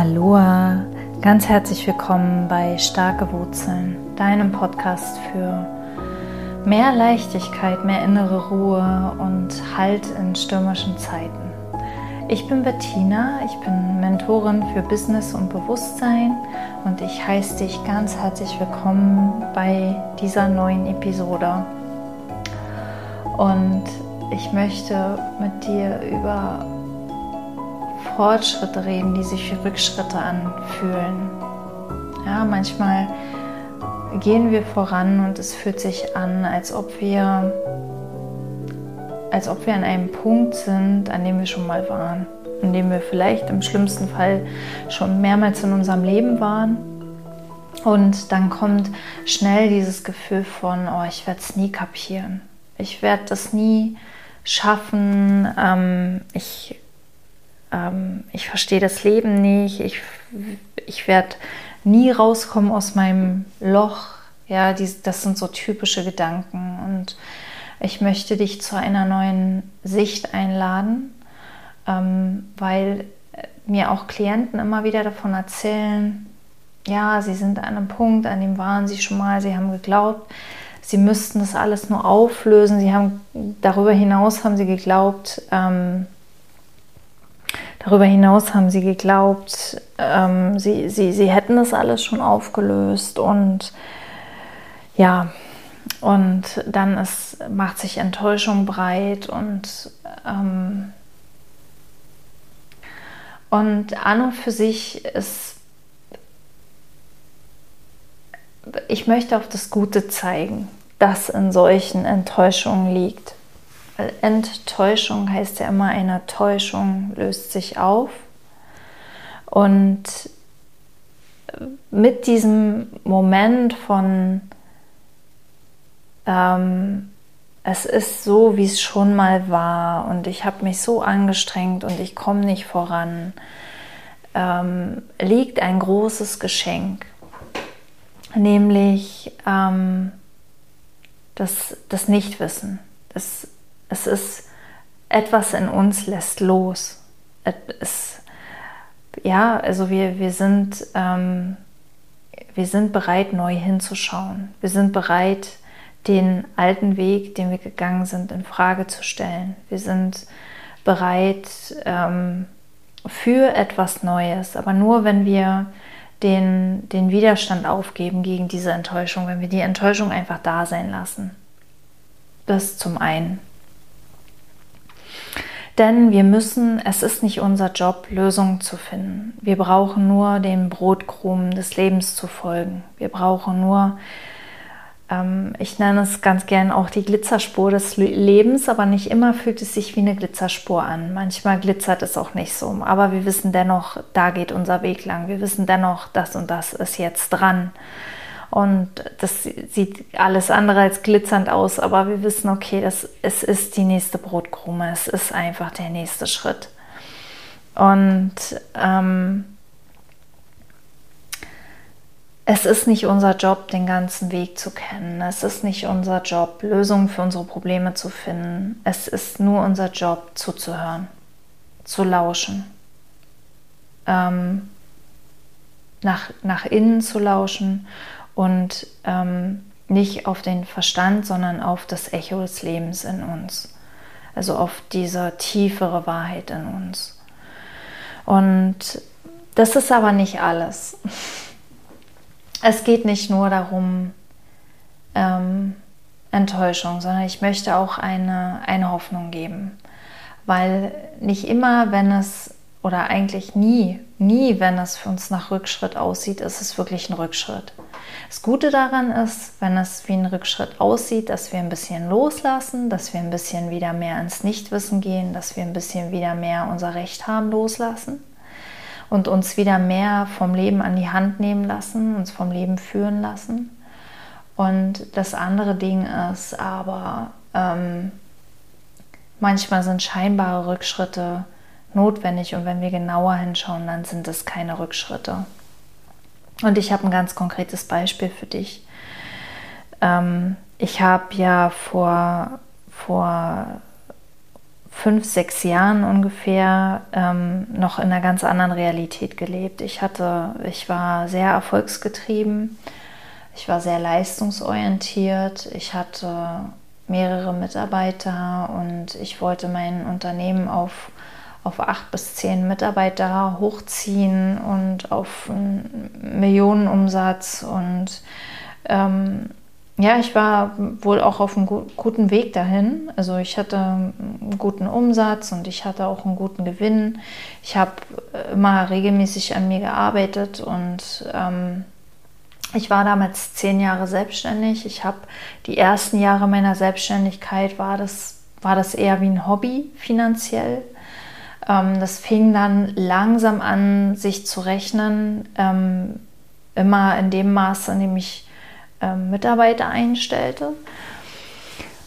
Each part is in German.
Aloha, ganz herzlich willkommen bei Starke Wurzeln, deinem Podcast für mehr Leichtigkeit, mehr innere Ruhe und Halt in stürmischen Zeiten. Ich bin Bettina, ich bin Mentorin für Business und Bewusstsein und ich heiße dich ganz herzlich willkommen bei dieser neuen Episode. Und ich möchte mit dir über Fortschritte reden, die sich wie Rückschritte anfühlen. Ja, manchmal gehen wir voran und es fühlt sich an, als ob wir als ob wir an einem Punkt sind, an dem wir schon mal waren, an dem wir vielleicht im schlimmsten Fall schon mehrmals in unserem Leben waren. Und dann kommt schnell dieses Gefühl von, oh, ich werde es nie kapieren. Ich werde das nie schaffen. Ähm, ich ähm, ich verstehe das Leben nicht, ich, ich werde nie rauskommen aus meinem Loch. Ja, die, das sind so typische Gedanken. Und ich möchte dich zu einer neuen Sicht einladen, ähm, weil mir auch Klienten immer wieder davon erzählen, ja, sie sind an einem Punkt, an dem waren sie schon mal, sie haben geglaubt, sie müssten das alles nur auflösen. Sie haben darüber hinaus haben sie geglaubt, ähm, Darüber hinaus haben sie geglaubt, ähm, sie, sie, sie hätten das alles schon aufgelöst und ja, und dann ist, macht sich Enttäuschung breit und, ähm, und an und für sich ist, ich möchte auf das Gute zeigen, das in solchen Enttäuschungen liegt. Enttäuschung heißt ja immer, eine Täuschung löst sich auf. Und mit diesem Moment von, ähm, es ist so, wie es schon mal war und ich habe mich so angestrengt und ich komme nicht voran, ähm, liegt ein großes Geschenk, nämlich ähm, das, das Nichtwissen. Das es ist etwas in uns lässt los. Es, ja, also wir, wir, sind, ähm, wir sind bereit, neu hinzuschauen. Wir sind bereit, den alten Weg, den wir gegangen sind, in Frage zu stellen. Wir sind bereit ähm, für etwas Neues, aber nur wenn wir den, den Widerstand aufgeben gegen diese Enttäuschung, wenn wir die Enttäuschung einfach da sein lassen. Das zum einen. Denn wir müssen, es ist nicht unser Job, Lösungen zu finden. Wir brauchen nur den Brotkrumen des Lebens zu folgen. Wir brauchen nur, ähm, ich nenne es ganz gern auch die Glitzerspur des Lebens, aber nicht immer fühlt es sich wie eine Glitzerspur an. Manchmal glitzert es auch nicht so. Aber wir wissen dennoch, da geht unser Weg lang. Wir wissen dennoch, das und das ist jetzt dran. Und das sieht alles andere als glitzernd aus, aber wir wissen, okay, das, es ist die nächste Brotkrume, es ist einfach der nächste Schritt. Und ähm, es ist nicht unser Job, den ganzen Weg zu kennen. Es ist nicht unser Job, Lösungen für unsere Probleme zu finden. Es ist nur unser Job, zuzuhören, zu lauschen, ähm, nach, nach innen zu lauschen und ähm, nicht auf den Verstand, sondern auf das Echo des Lebens in uns. Also auf diese tiefere Wahrheit in uns. Und das ist aber nicht alles. Es geht nicht nur darum, ähm, Enttäuschung, sondern ich möchte auch eine, eine Hoffnung geben. Weil nicht immer, wenn es, oder eigentlich nie, nie, wenn es für uns nach Rückschritt aussieht, ist es wirklich ein Rückschritt. Das Gute daran ist, wenn es wie ein Rückschritt aussieht, dass wir ein bisschen loslassen, dass wir ein bisschen wieder mehr ins Nichtwissen gehen, dass wir ein bisschen wieder mehr unser Recht haben loslassen und uns wieder mehr vom Leben an die Hand nehmen lassen, uns vom Leben führen lassen. Und das andere Ding ist aber, ähm, manchmal sind scheinbare Rückschritte notwendig und wenn wir genauer hinschauen, dann sind es keine Rückschritte. Und ich habe ein ganz konkretes Beispiel für dich. Ähm, ich habe ja vor, vor fünf, sechs Jahren ungefähr ähm, noch in einer ganz anderen Realität gelebt. Ich hatte, ich war sehr erfolgsgetrieben, ich war sehr leistungsorientiert, ich hatte mehrere Mitarbeiter und ich wollte mein Unternehmen auf, auf acht bis zehn Mitarbeiter hochziehen und auf einen Millionenumsatz und ähm, ja, ich war wohl auch auf einem guten Weg dahin. Also ich hatte einen guten Umsatz und ich hatte auch einen guten Gewinn. Ich habe immer regelmäßig an mir gearbeitet und ähm, ich war damals zehn Jahre selbstständig. Ich habe die ersten Jahre meiner Selbstständigkeit war das, war das eher wie ein Hobby finanziell. Ähm, das fing dann langsam an, sich zu rechnen. Ähm, immer in dem Maße, in dem ich ähm, Mitarbeiter einstellte.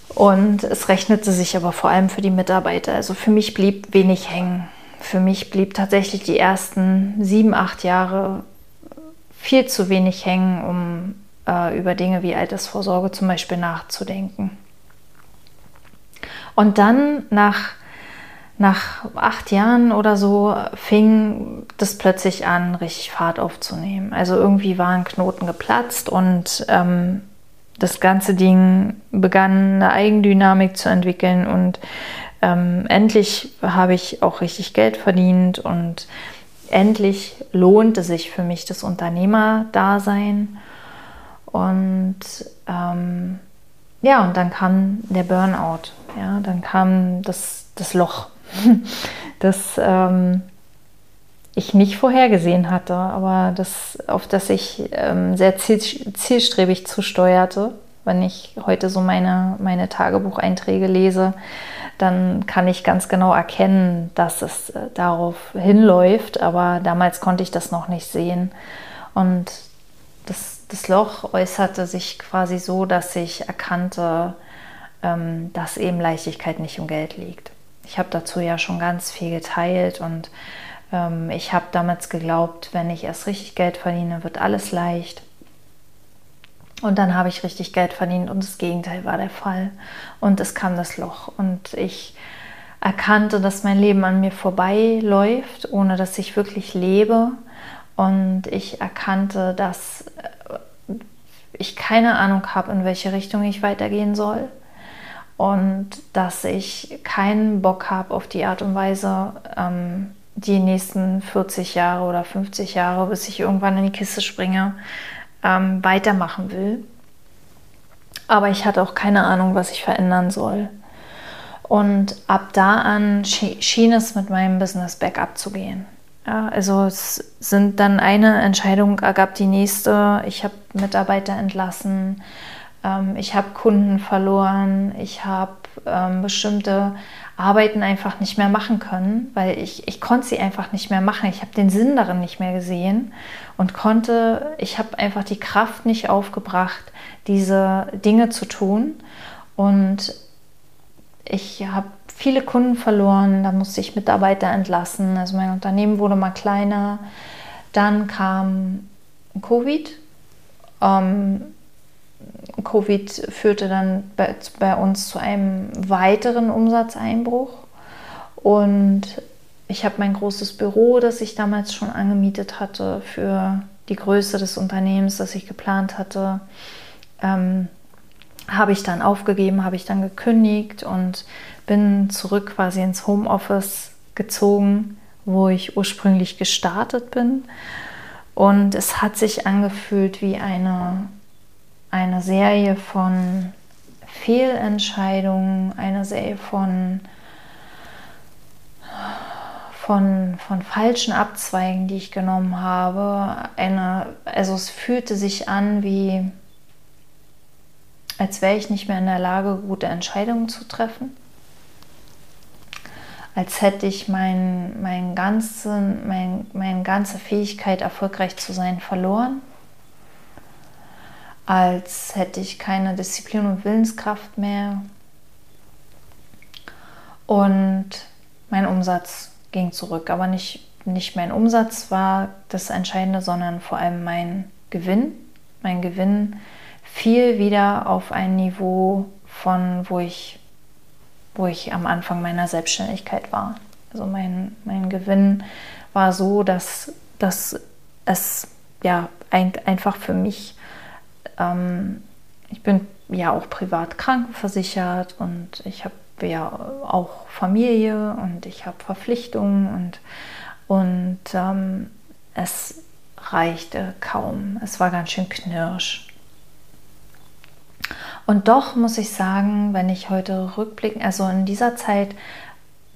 Und es rechnete sich aber vor allem für die Mitarbeiter. Also für mich blieb wenig hängen. Für mich blieb tatsächlich die ersten sieben, acht Jahre viel zu wenig hängen, um äh, über Dinge wie Altersvorsorge zum Beispiel nachzudenken. Und dann nach nach acht Jahren oder so fing das plötzlich an, richtig Fahrt aufzunehmen. Also irgendwie war ein Knoten geplatzt und ähm, das ganze Ding begann eine Eigendynamik zu entwickeln und ähm, endlich habe ich auch richtig Geld verdient und endlich lohnte sich für mich das Unternehmerdasein. Und ähm, ja, und dann kam der Burnout, ja, dann kam das, das Loch das ähm, ich nicht vorhergesehen hatte, aber das, auf das ich ähm, sehr ziel, zielstrebig zusteuerte. Wenn ich heute so meine, meine Tagebucheinträge lese, dann kann ich ganz genau erkennen, dass es äh, darauf hinläuft, aber damals konnte ich das noch nicht sehen. Und das, das Loch äußerte sich quasi so, dass ich erkannte, ähm, dass eben Leichtigkeit nicht um Geld liegt. Ich habe dazu ja schon ganz viel geteilt und ähm, ich habe damals geglaubt, wenn ich erst richtig Geld verdiene, wird alles leicht. Und dann habe ich richtig Geld verdient und das Gegenteil war der Fall. Und es kam das Loch und ich erkannte, dass mein Leben an mir vorbeiläuft, ohne dass ich wirklich lebe. Und ich erkannte, dass äh, ich keine Ahnung habe, in welche Richtung ich weitergehen soll und dass ich keinen Bock habe auf die Art und Weise, ähm, die nächsten 40 Jahre oder 50 Jahre, bis ich irgendwann in die Kiste springe, ähm, weitermachen will. Aber ich hatte auch keine Ahnung, was ich verändern soll. Und ab da an schien es mit meinem Business Backup zu gehen. Ja, also es sind dann eine Entscheidung ergab die nächste. Ich habe Mitarbeiter entlassen. Ähm, ich habe Kunden verloren, ich habe ähm, bestimmte Arbeiten einfach nicht mehr machen können, weil ich, ich konnte sie einfach nicht mehr machen. Ich habe den Sinn darin nicht mehr gesehen und konnte, ich habe einfach die Kraft nicht aufgebracht, diese Dinge zu tun. Und ich habe viele Kunden verloren, da musste ich Mitarbeiter entlassen. Also mein Unternehmen wurde mal kleiner. Dann kam Covid. Ähm, Covid führte dann bei, bei, uns zu einem weiteren Umsatzeinbruch. Und ich habe mein großes Büro, das ich damals schon angemietet hatte, für die Größe des Unternehmens, das ich geplant hatte, ähm, habe ich dann aufgegeben, habe ich dann gekündigt und bin zurück quasi ins Homeoffice gezogen, wo ich ursprünglich gestartet bin. Und es hat sich angefühlt wie eine eine Serie von Fehlentscheidungen, eine Serie von, von, von falschen Abzweigen, die ich genommen habe. Eine, also es fühlte sich an wie, als wäre ich nicht mehr in der Lage, gute Entscheidungen zu treffen. Als hätte ich mein, mein ganze, mein, meine ganze Fähigkeit, erfolgreich zu sein, verloren als hätte ich keine Disziplin und Willenskraft mehr. Und mein Umsatz ging zurück, aber nicht, nicht mein Umsatz war das Entscheidende, sondern vor allem mein Gewinn. Mein Gewinn fiel wieder auf ein Niveau von, wo ich wo ich am Anfang meiner Selbstständigkeit war. Also mein, mein Gewinn war so, dass, dass es ja ein, einfach für mich, ähm, ich bin ja auch privat krankenversichert und ich habe ja auch Familie und ich habe Verpflichtungen und, und ähm, es reichte kaum. Es war ganz schön knirsch. Und doch muss ich sagen, wenn ich heute rückblicke, also in dieser Zeit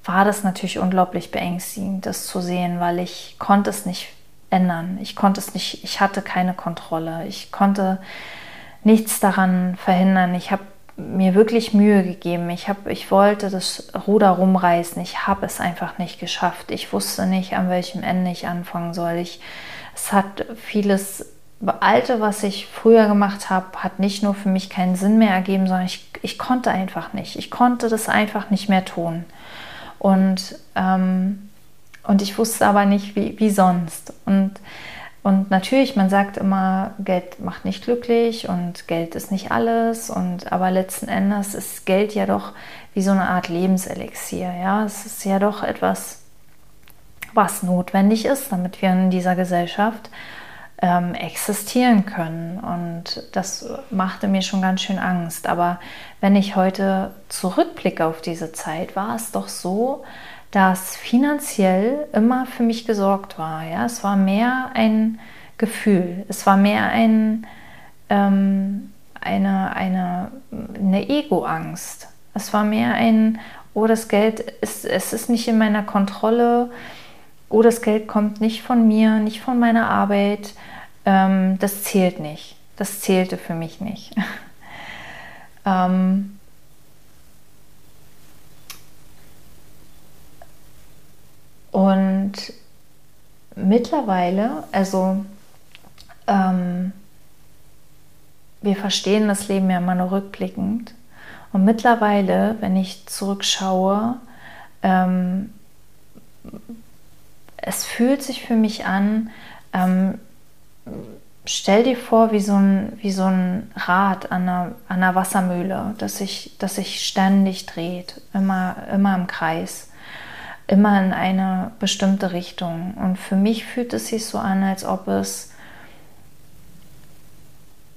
war das natürlich unglaublich beängstigend, das zu sehen, weil ich konnte es nicht ändern. Ich konnte es nicht, ich hatte keine Kontrolle. Ich konnte nichts daran verhindern. Ich habe mir wirklich Mühe gegeben. Ich, hab, ich wollte das Ruder rumreißen. Ich habe es einfach nicht geschafft. Ich wusste nicht, an welchem Ende ich anfangen soll. Ich, es hat vieles Alte, was ich früher gemacht habe, hat nicht nur für mich keinen Sinn mehr ergeben, sondern ich, ich konnte einfach nicht. Ich konnte das einfach nicht mehr tun. Und, ähm, und ich wusste aber nicht, wie, wie sonst. Und, und natürlich, man sagt immer, Geld macht nicht glücklich und Geld ist nicht alles. Und, aber letzten Endes ist Geld ja doch wie so eine Art Lebenselixier. Ja? Es ist ja doch etwas, was notwendig ist, damit wir in dieser Gesellschaft ähm, existieren können. Und das machte mir schon ganz schön Angst. Aber wenn ich heute zurückblicke auf diese Zeit, war es doch so, dass finanziell immer für mich gesorgt war. Ja? Es war mehr ein Gefühl, es war mehr ein, ähm, eine, eine, eine Ego-Angst. Es war mehr ein, oh, das Geld ist, es ist nicht in meiner Kontrolle, oh, das Geld kommt nicht von mir, nicht von meiner Arbeit, ähm, das zählt nicht. Das zählte für mich nicht. ähm, und mittlerweile, also ähm, wir verstehen das Leben ja immer nur rückblickend. Und mittlerweile, wenn ich zurückschaue, ähm, es fühlt sich für mich an, ähm, stell dir vor, wie so ein, wie so ein Rad an einer, an einer Wassermühle, das sich, das sich ständig dreht, immer, immer im Kreis, immer in eine bestimmte Richtung. Und für mich fühlt es sich so an, als ob es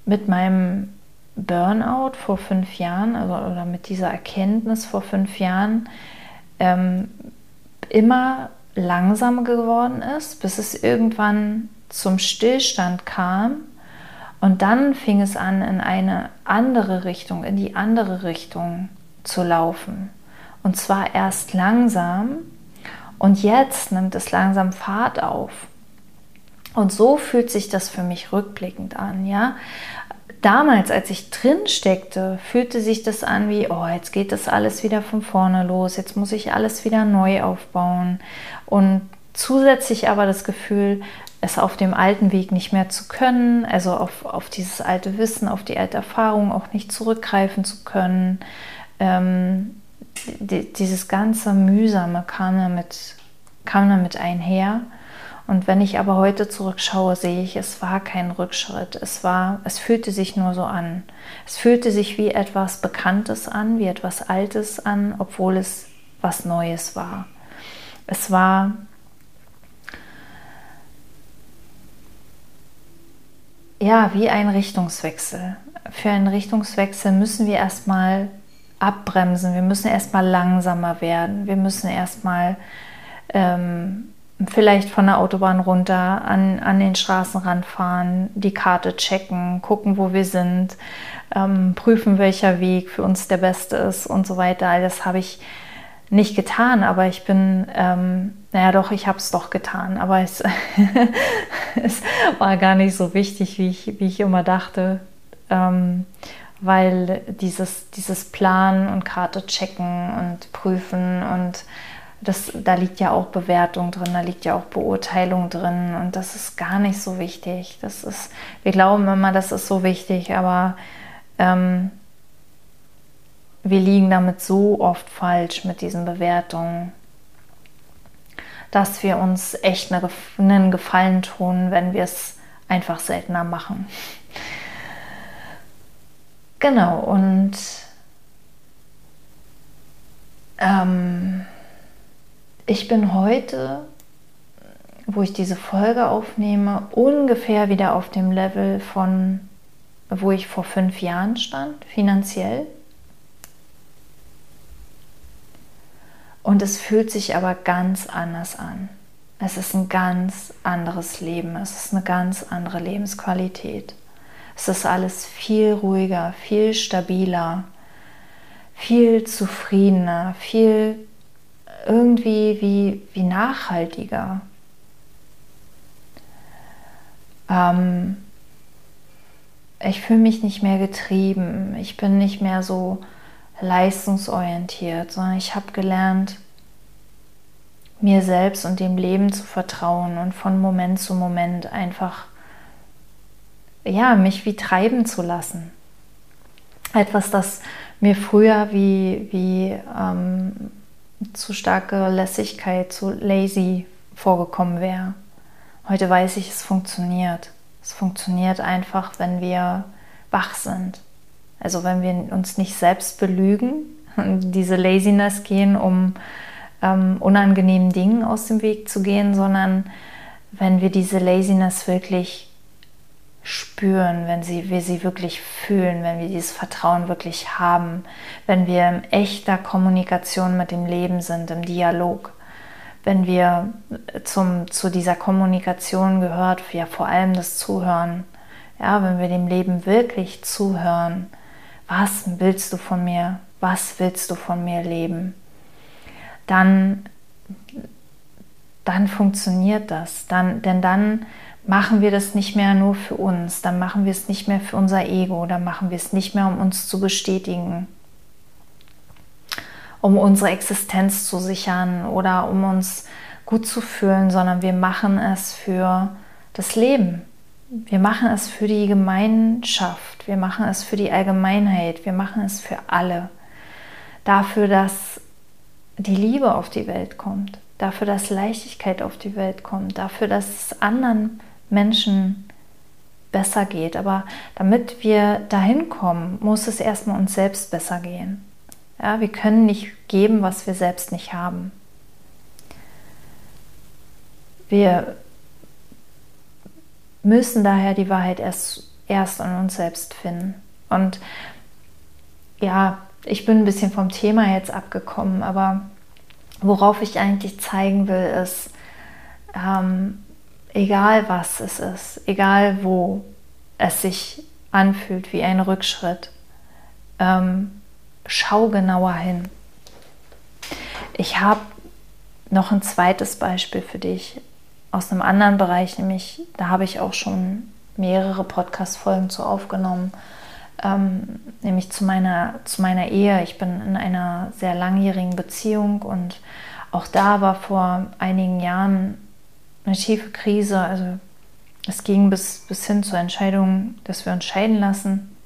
mit meinem Burnout vor fünf Jahren, also, oder mit dieser Erkenntnis vor fünf Jahren, ähm, immer langsamer geworden ist, bis es irgendwann zum Stillstand kam und dann fing es an, in eine andere Richtung, in die andere Richtung zu laufen. Und zwar erst langsam und jetzt nimmt es langsam Fahrt auf. Und so fühlt sich das für mich rückblickend an, ja. Damals, als ich drin steckte, fühlte sich das an wie, oh, jetzt geht das alles wieder von vorne los, jetzt muss ich alles wieder neu aufbauen. Und zusätzlich aber das Gefühl, es auf dem alten Weg nicht mehr zu können, also auf, auf dieses alte Wissen, auf die alte Erfahrung auch nicht zurückgreifen zu können. Ähm, die, dieses ganze Mühsame kam damit, kam damit einher. Und wenn ich aber heute zurückschaue, sehe ich, es war kein Rückschritt. Es war, es fühlte sich nur so an. Es fühlte sich wie etwas Bekanntes an, wie etwas Altes an, obwohl es was Neues war. Es war ja, wie ein Richtungswechsel. Für einen Richtungswechsel müssen wir erstmal abbremsen, wir müssen erstmal langsamer werden, wir müssen erstmal ähm, vielleicht von der Autobahn runter an, an den Straßenrand fahren, die Karte checken, gucken, wo wir sind, ähm, prüfen, welcher Weg für uns der beste ist und so weiter. All das habe ich nicht getan, aber ich bin, ähm, naja doch, ich habe es doch getan, aber es, es, war gar nicht so wichtig, wie ich, wie ich immer dachte, ähm, weil dieses, dieses Planen und Karte checken und prüfen und das, da liegt ja auch Bewertung drin, da liegt ja auch Beurteilung drin und das ist gar nicht so wichtig. Das ist, wir glauben immer, das ist so wichtig, aber ähm, wir liegen damit so oft falsch mit diesen Bewertungen, dass wir uns echt einen Gefallen tun, wenn wir es einfach seltener machen. Genau, und ähm, ich bin heute, wo ich diese Folge aufnehme, ungefähr wieder auf dem Level von, wo ich vor fünf Jahren stand, finanziell. Und es fühlt sich aber ganz anders an. Es ist ein ganz anderes Leben. Es ist eine ganz andere Lebensqualität. Es ist alles viel ruhiger, viel stabiler, viel zufriedener, viel irgendwie wie, wie nachhaltiger. Ähm, ich fühle mich nicht mehr getrieben. Ich bin nicht mehr so leistungsorientiert, sondern ich habe gelernt, mir selbst und dem Leben zu vertrauen und von Moment zu Moment einfach ja, mich wie treiben zu lassen. Etwas, das mir früher wie, wie ähm, zu starke Lässigkeit, zu lazy vorgekommen wäre. Heute weiß ich, es funktioniert. Es funktioniert einfach, wenn wir wach sind. Also wenn wir uns nicht selbst belügen, diese Laziness gehen, um ähm, unangenehmen Dingen aus dem Weg zu gehen, sondern wenn wir diese Laziness wirklich spüren, wenn sie, wir sie wirklich fühlen, wenn wir dieses Vertrauen wirklich haben, wenn wir in echter Kommunikation mit dem Leben sind, im Dialog, wenn wir zum, zu dieser Kommunikation gehört, ja vor allem das Zuhören, ja, wenn wir dem Leben wirklich zuhören, was willst du von mir, was willst du von mir leben, dann, dann funktioniert das, dann, denn dann machen wir das nicht mehr nur für uns, dann machen wir es nicht mehr für unser Ego, dann machen wir es nicht mehr, um uns zu bestätigen, um unsere Existenz zu sichern oder um uns gut zu fühlen, sondern wir machen es für das Leben. Wir machen es für die Gemeinschaft, wir machen es für die Allgemeinheit, wir machen es für alle. Dafür, dass die Liebe auf die Welt kommt, dafür, dass Leichtigkeit auf die Welt kommt, dafür, dass es anderen Menschen besser geht. Aber damit wir dahin kommen, muss es erstmal uns selbst besser gehen. Ja, wir können nicht geben, was wir selbst nicht haben. Wir müssen daher die Wahrheit erst, erst an uns selbst finden. Und ja, ich bin ein bisschen vom Thema jetzt abgekommen, aber worauf ich eigentlich zeigen will, ist, ähm, egal was es ist, egal wo es sich anfühlt wie ein Rückschritt, ähm, schau genauer hin. Ich habe noch ein zweites Beispiel für dich aus einem anderen Bereich, nämlich da habe ich auch schon mehrere Podcast-Folgen zu aufgenommen, ähm, nämlich zu meiner, zu meiner Ehe. Ich bin in einer sehr langjährigen Beziehung und auch da war vor einigen Jahren eine tiefe Krise. Also es ging bis, bis hin zur Entscheidung, dass wir uns scheiden lassen.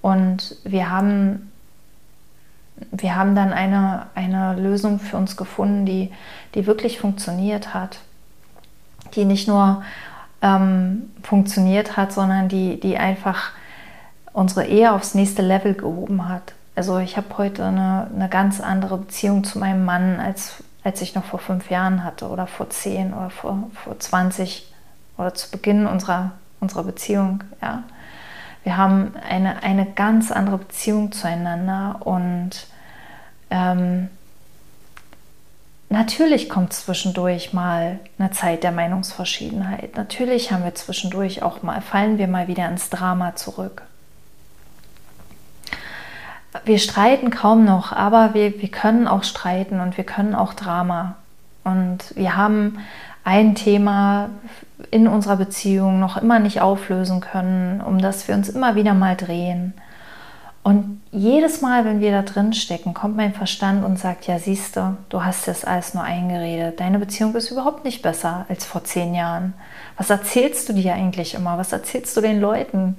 Und wir haben, wir haben dann eine, eine Lösung für uns gefunden, die, die wirklich funktioniert hat. Die nicht nur ähm, funktioniert hat, sondern die, die einfach unsere Ehe aufs nächste Level gehoben hat. Also ich habe heute eine, eine ganz andere Beziehung zu meinem Mann als als ich noch vor fünf Jahren hatte oder vor zehn oder vor, vor 20 oder zu Beginn unserer, unserer Beziehung. Ja. Wir haben eine, eine ganz andere Beziehung zueinander und ähm, natürlich kommt zwischendurch mal eine Zeit der Meinungsverschiedenheit. Natürlich haben wir zwischendurch auch mal, fallen wir mal wieder ins Drama zurück wir streiten kaum noch, aber wir, wir können auch streiten und wir können auch Drama. Und wir haben ein Thema in unserer Beziehung noch immer nicht auflösen können, um das wir uns immer wieder mal drehen. Und jedes Mal, wenn wir da drin stecken, kommt mein Verstand und sagt, ja, siehst du, du hast das alles nur eingeredet. Deine Beziehung ist überhaupt nicht besser als vor zehn Jahren. Was erzählst du dir eigentlich immer? Was erzählst du den Leuten?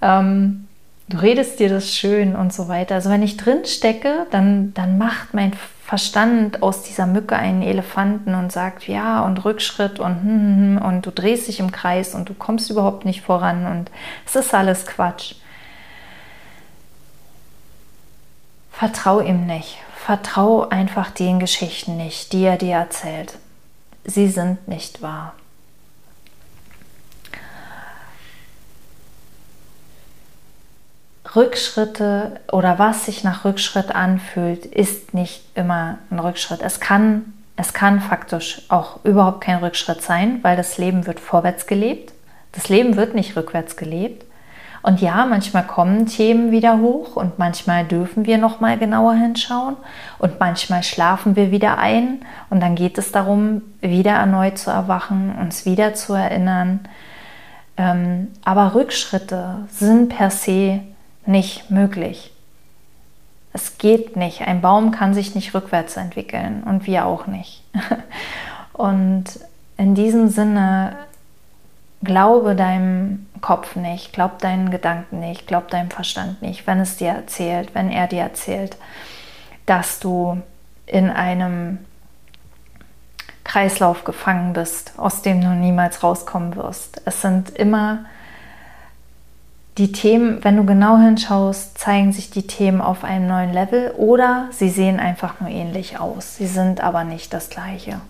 Ähm, du redest dir das schön und so weiter. Also wenn ich drin stecke, dann, dann macht mein Verstand aus dieser Mücke einen Elefanten und sagt, ja, und Rückschritt und hm, hm, hm, und du drehst dich im Kreis und du kommst überhaupt nicht voran und es ist alles Quatsch. Vertrau ihm nicht. vertrau einfach den Geschichten nicht, die er dir erzählt. Sie sind nicht wahr. Rückschritte oder was sich nach Rückschritt anfühlt, ist nicht immer ein Rückschritt. Es kann, es kann faktisch auch überhaupt kein Rückschritt sein, weil das Leben wird vorwärts gelebt. Das Leben wird nicht rückwärts gelebt. Und ja, manchmal kommen Themen wieder hoch und manchmal dürfen wir noch mal genauer hinschauen und manchmal schlafen wir wieder ein und dann geht es darum, wieder erneut zu erwachen, uns wieder zu erinnern. Ähm, aber Rückschritte sind per se nicht möglich. Es geht nicht. Ein Baum kann sich nicht rückwärts entwickeln und wir auch nicht. Und in diesem Sinne glaube deinem Kopf nicht, glaub deinen Gedanken nicht, glaub deinem Verstand nicht, wenn es dir erzählt, wenn er dir erzählt, dass du in einem Kreislauf gefangen bist, aus dem du niemals rauskommen wirst. Es sind immer die Themen, wenn du genau hinschaust, zeigen sich die Themen auf einem neuen Level oder sie sehen einfach nur ähnlich aus. Sie sind aber nicht das gleiche.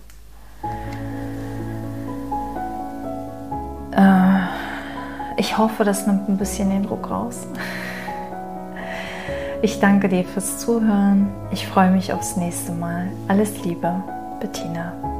Äh, ich hoffe, das nimmt ein bisschen den Druck raus. Ich danke dir fürs Zuhören. Ich freue mich aufs nächste Mal. Alles Liebe, Bettina.